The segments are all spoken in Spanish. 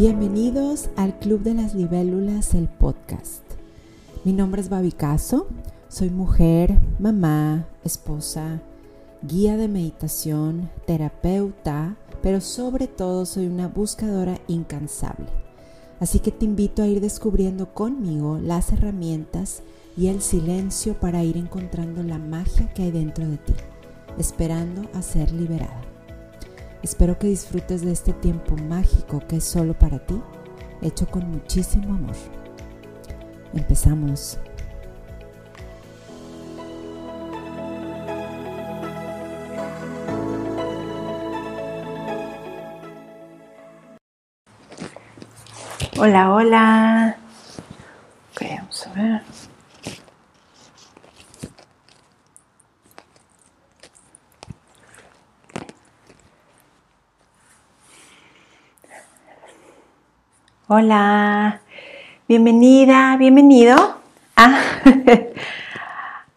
Bienvenidos al Club de las Libélulas, el podcast. Mi nombre es Babi Caso, soy mujer, mamá, esposa, guía de meditación, terapeuta, pero sobre todo soy una buscadora incansable. Así que te invito a ir descubriendo conmigo las herramientas y el silencio para ir encontrando la magia que hay dentro de ti, esperando a ser liberada. Espero que disfrutes de este tiempo mágico que es solo para ti, hecho con muchísimo amor. Empezamos. Hola, hola. Ok, vamos a ver. Hola, bienvenida, bienvenido a,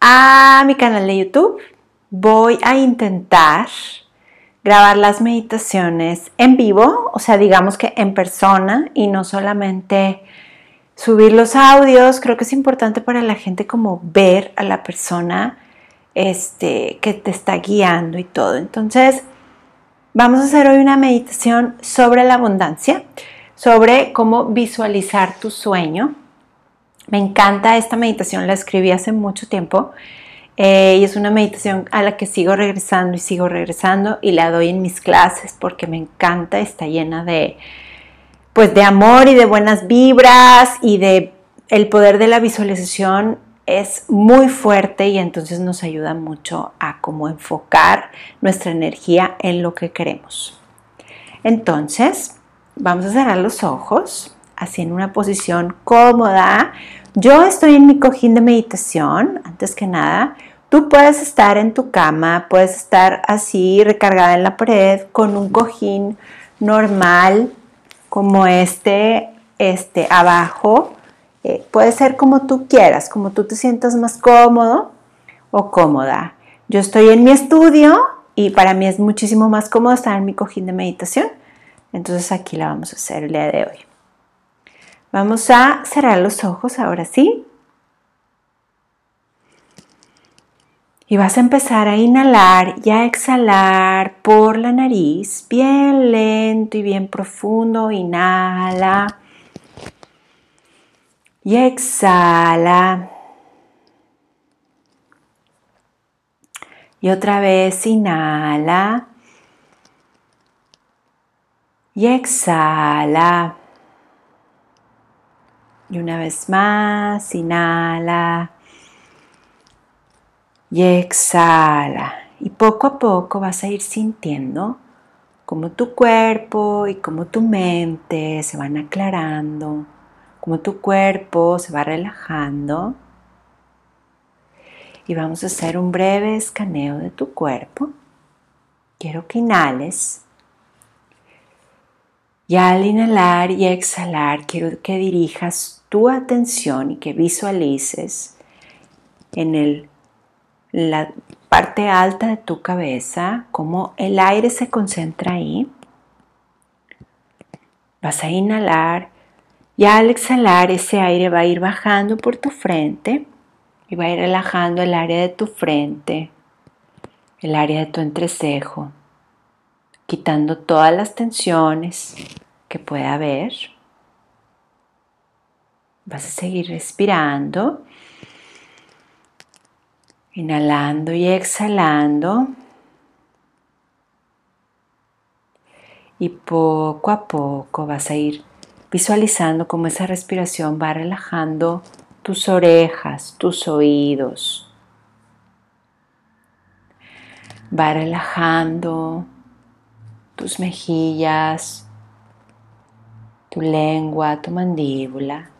a, mi canal de YouTube. Voy a intentar grabar las meditaciones en vivo, o sea, digamos que en persona y no solamente subir los audios. Creo que es importante para la gente como ver a la persona este, que te está guiando y todo. Entonces, vamos a hacer hoy una meditación sobre la abundancia sobre cómo visualizar tu sueño. Me encanta esta meditación, la escribí hace mucho tiempo eh, y es una meditación a la que sigo regresando y sigo regresando y la doy en mis clases porque me encanta, está llena de pues de amor y de buenas vibras y de el poder de la visualización es muy fuerte y entonces nos ayuda mucho a cómo enfocar nuestra energía en lo que queremos. Entonces, Vamos a cerrar los ojos, así en una posición cómoda. Yo estoy en mi cojín de meditación, antes que nada. Tú puedes estar en tu cama, puedes estar así recargada en la pared con un cojín normal como este, este abajo. Eh, puede ser como tú quieras, como tú te sientas más cómodo o cómoda. Yo estoy en mi estudio y para mí es muchísimo más cómodo estar en mi cojín de meditación. Entonces aquí la vamos a hacer el día de hoy. Vamos a cerrar los ojos ahora sí. Y vas a empezar a inhalar y a exhalar por la nariz, bien lento y bien profundo. Inhala y exhala. Y otra vez inhala y exhala. Y una vez más, inhala y exhala. Y poco a poco vas a ir sintiendo cómo tu cuerpo y cómo tu mente se van aclarando, cómo tu cuerpo se va relajando. Y vamos a hacer un breve escaneo de tu cuerpo. Quiero que inhales y al inhalar y exhalar, quiero que dirijas tu atención y que visualices en el, la parte alta de tu cabeza cómo el aire se concentra ahí. Vas a inhalar y al exhalar ese aire va a ir bajando por tu frente y va a ir relajando el área de tu frente, el área de tu entrecejo quitando todas las tensiones que pueda haber. Vas a seguir respirando, inhalando y exhalando. Y poco a poco vas a ir visualizando cómo esa respiración va relajando tus orejas, tus oídos. Va relajando tus mejillas, tu lengua, tu mandíbula.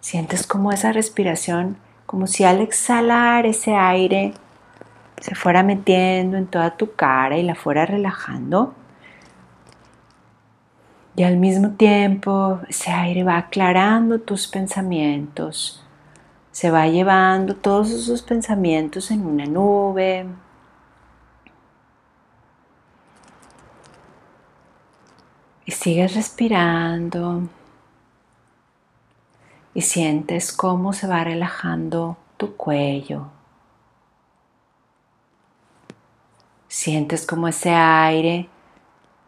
Sientes como esa respiración, como si al exhalar ese aire se fuera metiendo en toda tu cara y la fuera relajando. Y al mismo tiempo ese aire va aclarando tus pensamientos, se va llevando todos esos pensamientos en una nube, sigues respirando y sientes cómo se va relajando tu cuello. Sientes cómo ese aire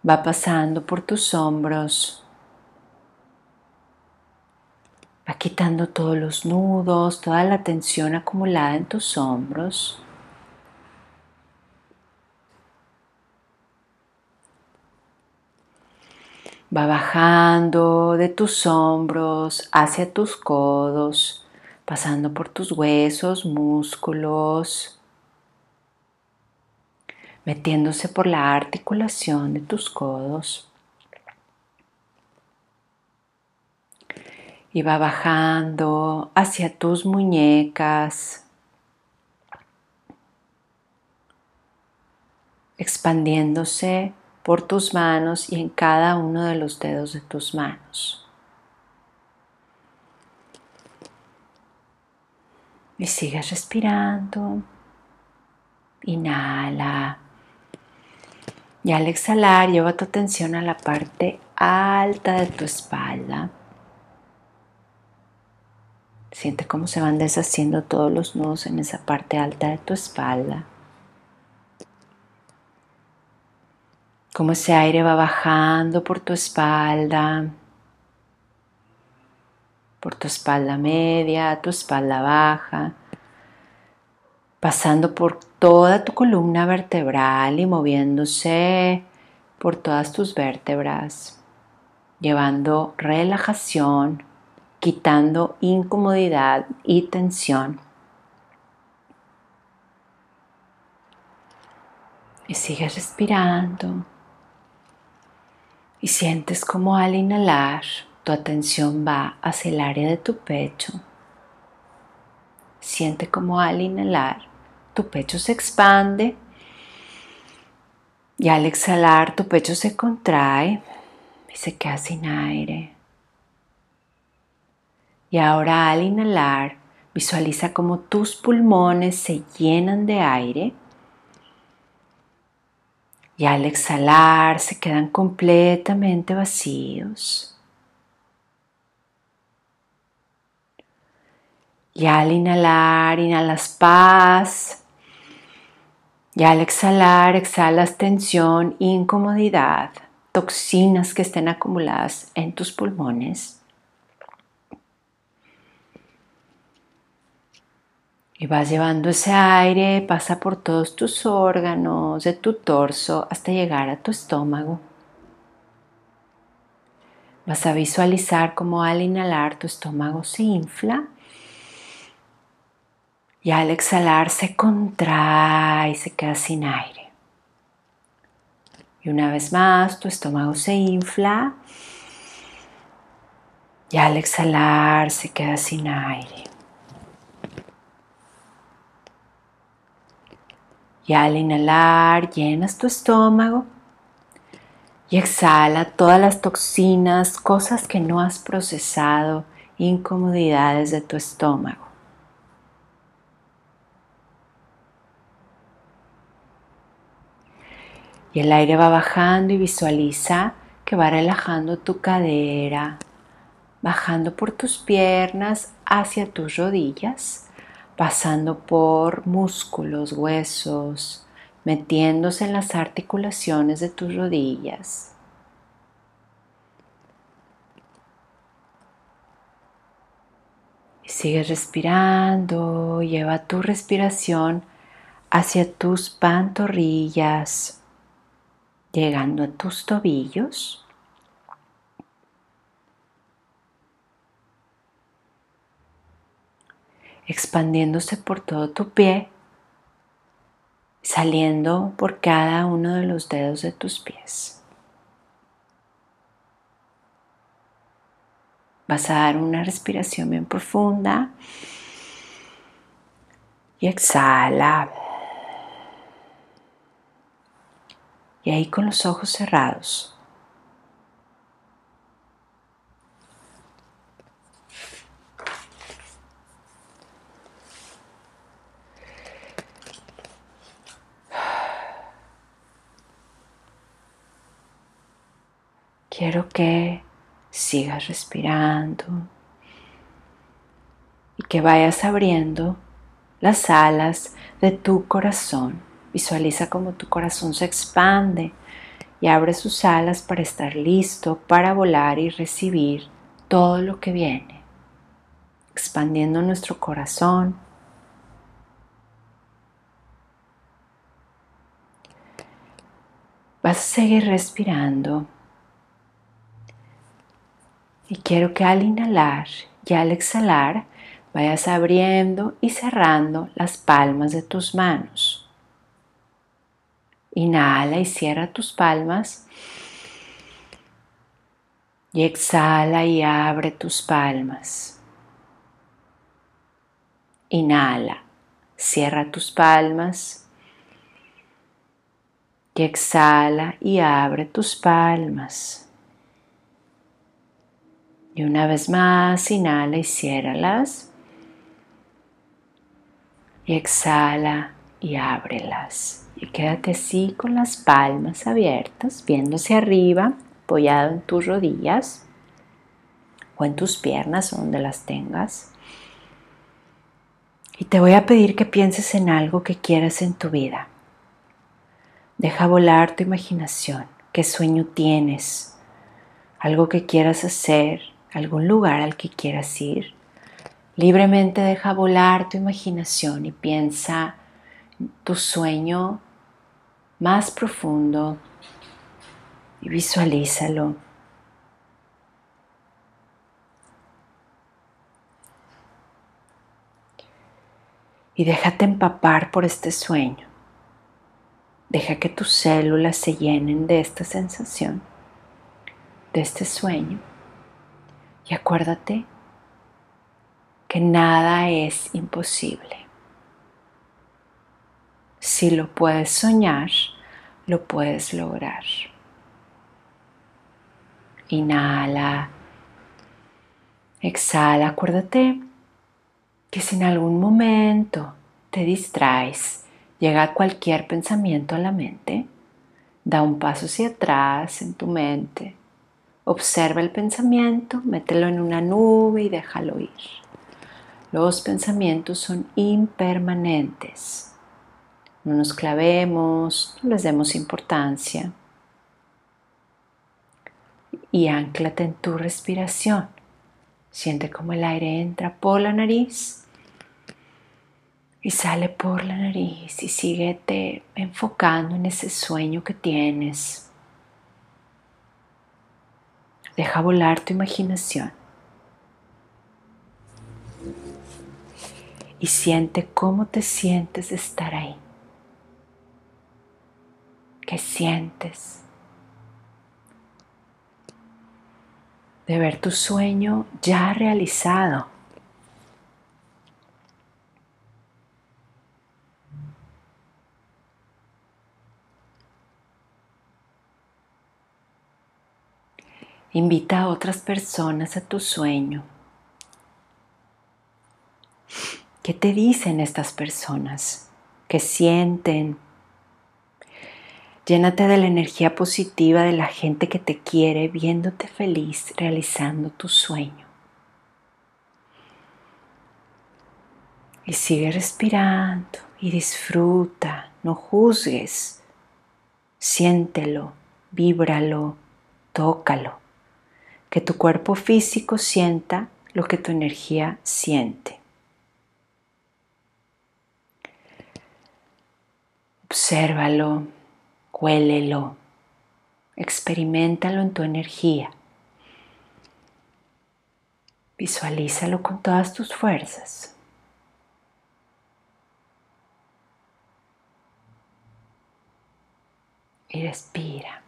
va pasando por tus hombros, va quitando todos los nudos, toda la tensión acumulada en tus hombros. Va bajando de tus hombros hacia tus codos, pasando por tus huesos, músculos, metiéndose por la articulación de tus codos. Y va bajando hacia tus muñecas, expandiéndose por tus manos y en cada uno de los dedos de tus manos. Y sigues respirando. Inhala. Y al exhalar, lleva tu atención a la parte alta de tu espalda. Siente cómo se van deshaciendo todos los nudos en esa parte alta de tu espalda. Cómo ese aire va bajando por tu espalda, por tu espalda media, tu espalda baja, pasando por toda tu columna vertebral y moviéndose por todas tus vértebras, llevando relajación, quitando incomodidad y tensión. Y sigues respirando. Y sientes como al inhalar tu atención va hacia el área de tu pecho. Siente como al inhalar tu pecho se expande y al exhalar tu pecho se contrae y se queda sin aire. Y ahora al inhalar visualiza como tus pulmones se llenan de aire y al exhalar se quedan completamente vacíos. Y al inhalar, inhalas paz. Y al exhalar, exhalas tensión, incomodidad, toxinas que estén acumuladas en tus pulmones. Y vas llevando ese aire, pasa por todos tus órganos de tu torso hasta llegar a tu estómago. Vas a visualizar cómo al inhalar tu estómago se infla y al exhalar se contrae y se queda sin aire. Y una vez más tu estómago se infla y al exhalar se queda sin aire. Y al inhalar llenas tu estómago y exhala todas las toxinas, cosas que no has procesado, incomodidades de tu estómago. Y el aire va bajando y visualiza que va relajando tu cadera, bajando por tus piernas hacia tus rodillas pasando por músculos, huesos, metiéndose en las articulaciones de tus rodillas. Y sigue respirando, lleva tu respiración hacia tus pantorrillas, llegando a tus tobillos. Expandiéndose por todo tu pie, saliendo por cada uno de los dedos de tus pies. Vas a dar una respiración bien profunda y exhala. Y ahí con los ojos cerrados quiero que sigas respirando y que vayas abriendo las alas de tu corazón. Visualiza cómo tu corazón se expande y abre sus alas para estar listo para volar y recibir todo lo que viene, expandiendo nuestro corazón. Vas a seguir respirando y quiero que al inhalar y al exhalar vayas abriendo y cerrando las palmas de tus manos. Inhala y cierra tus palmas. Y exhala y abre tus palmas. Inhala, cierra tus palmas. Y exhala y abre tus palmas. Y una vez más, inhala y ciérralas. Y exhala y ábrelas. Y quédate así con las palmas abiertas, viendo hacia arriba, apoyado en tus rodillas o en tus piernas, donde las tengas. Y te voy a pedir que pienses en algo que quieras en tu vida. Deja volar tu imaginación. ¿Qué sueño tienes? Algo que quieras hacer, algún lugar al que quieras ir. Libremente deja volar tu imaginación y piensa tu sueño más profundo y visualízalo. Y déjate empapar por este sueño. Deja que tus células se llenen de esta sensación, de este sueño. Y acuérdate que nada es imposible. Si lo puedes soñar, lo puedes lograr. Inhala, exhala, acuérdate que si en algún momento te distraes, llega cualquier pensamiento a la mente, da un paso hacia atrás en tu mente, observa el pensamiento, mételo en una nube y déjalo ir. Los pensamientos son impermanentes. No nos clavemos, no les demos importancia. Y anclate en tu respiración. Siente como el aire entra por la nariz y sale por la nariz y síguete enfocando en ese sueño que tienes. Deja volar tu imaginación. Y siente cómo te sientes estar ahí. ¿Qué sientes? De ver tu sueño ya realizado. Invita a otras personas a tu sueño. ¿Qué te dicen estas personas? ¿Qué sienten? Llénate de la energía positiva de la gente que te quiere, viéndote feliz realizando tu sueño. Y sigue respirando y disfruta, no juzgues, siéntelo, víbralo, tócalo. Que tu cuerpo físico sienta lo que tu energía siente. Obsérvalo, Huélelo, experimentalo en tu energía. Visualízalo con todas tus fuerzas. Y respira.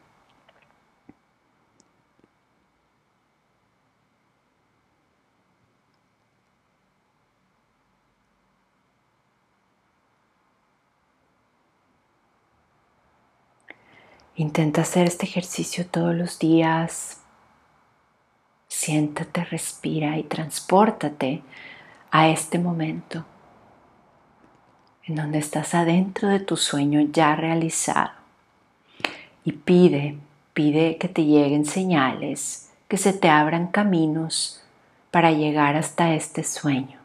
Intenta hacer este ejercicio todos los días. Siéntate, respira y transpórtate a este momento en donde estás adentro de tu sueño ya realizado y pide Pide que te lleguen señales, que se te abran caminos para llegar hasta este sueño.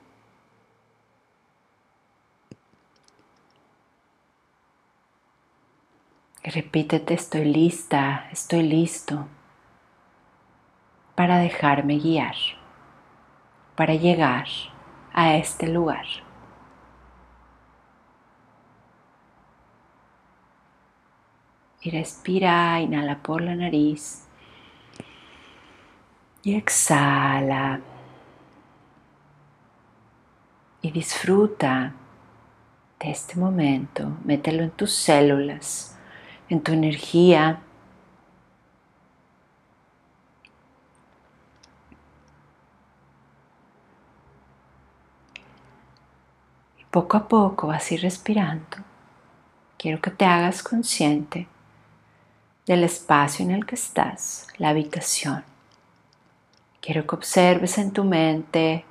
Repítete, estoy lista, estoy listo para dejarme guiar, para llegar a este lugar. Y respira, inhala por la nariz y exhala. Y disfruta de este momento, mételo en tus células en tu energía. Y poco a poco vas a ir respirando. Quiero que te hagas consciente del espacio en el que estás, la habitación. Quiero que observes en tu mente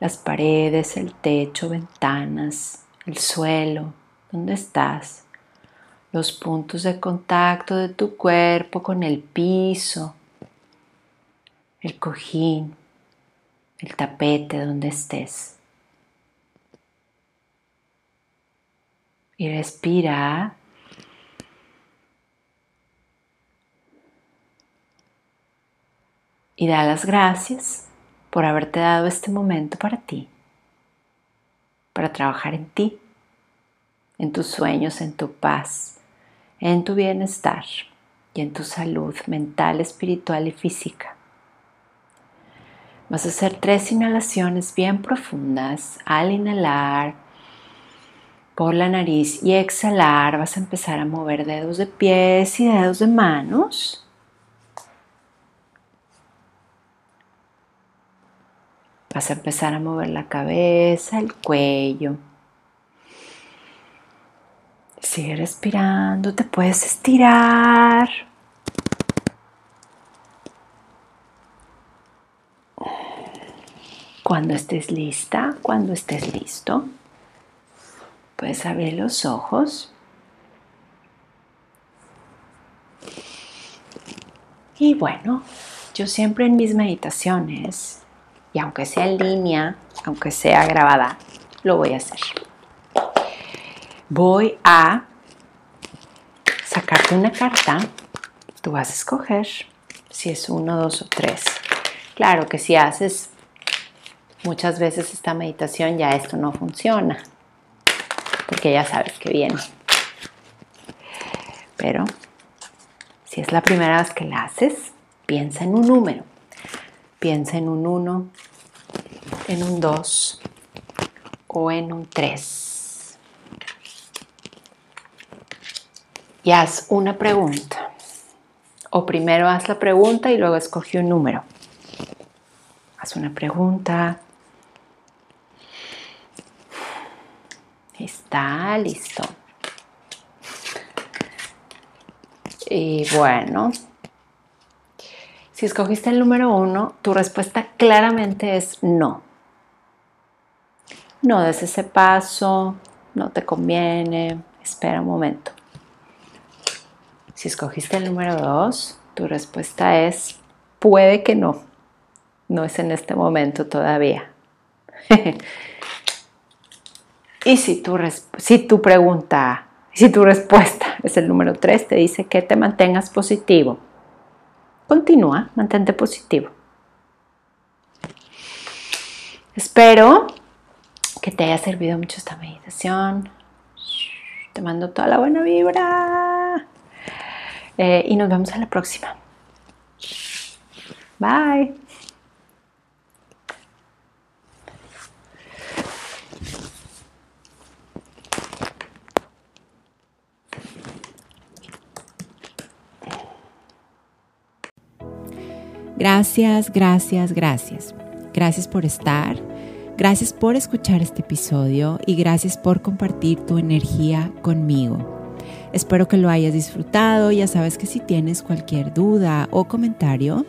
las paredes, el techo, ventanas, el suelo, donde estás los puntos de contacto de tu cuerpo con el piso, el cojín, el tapete donde estés. Y respira. Y da las gracias por haberte dado este momento para ti, para trabajar en ti, en tus sueños, en tu paz en tu bienestar y en tu salud mental, espiritual y física. Vas a hacer tres inhalaciones bien profundas. Al inhalar por la nariz y exhalar vas a empezar a mover dedos de pies y dedos de manos. Vas a empezar a mover la cabeza, el cuello, Sigue respirando, te puedes estirar. Cuando estés lista, cuando estés listo, puedes abrir los ojos. Y bueno, yo siempre en mis meditaciones, y aunque sea en línea, aunque sea grabada, lo voy a hacer voy a sacarte una carta. Tú vas a escoger si es uno, dos o tres. Claro que si haces muchas veces esta meditación ya esto no funciona, porque ya sabes que viene. Pero si es la primera vez que la haces, piensa en un número. Piensa en un 1, en un 2 o en un 3. Y haz una pregunta. O primero haz la pregunta y luego escoge un número. Haz una pregunta. Está listo. Y bueno, si escogiste el número uno, tu respuesta claramente es no. No des ese paso, no te conviene, espera un momento. Si escogiste el número 2, tu respuesta es puede que no. No es en este momento todavía. y si tu, si tu pregunta, si tu respuesta es el número 3, te dice que te mantengas positivo. Continúa, mantente positivo. Espero que te haya servido mucho esta meditación. Te mando toda la buena vibra. Eh, y nos vemos a la próxima. Bye. Gracias, gracias, gracias. Gracias por estar. Gracias por escuchar este episodio y gracias por compartir tu energía conmigo. Espero que lo hayas disfrutado. Ya sabes que si tienes cualquier duda o comentario,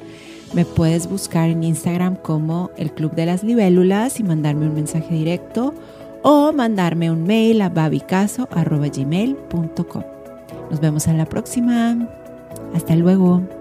me puedes buscar en Instagram como el Club de las Libélulas y mandarme un mensaje directo o mandarme un mail a babicaso.gmail.com. Nos vemos en la próxima. Hasta luego.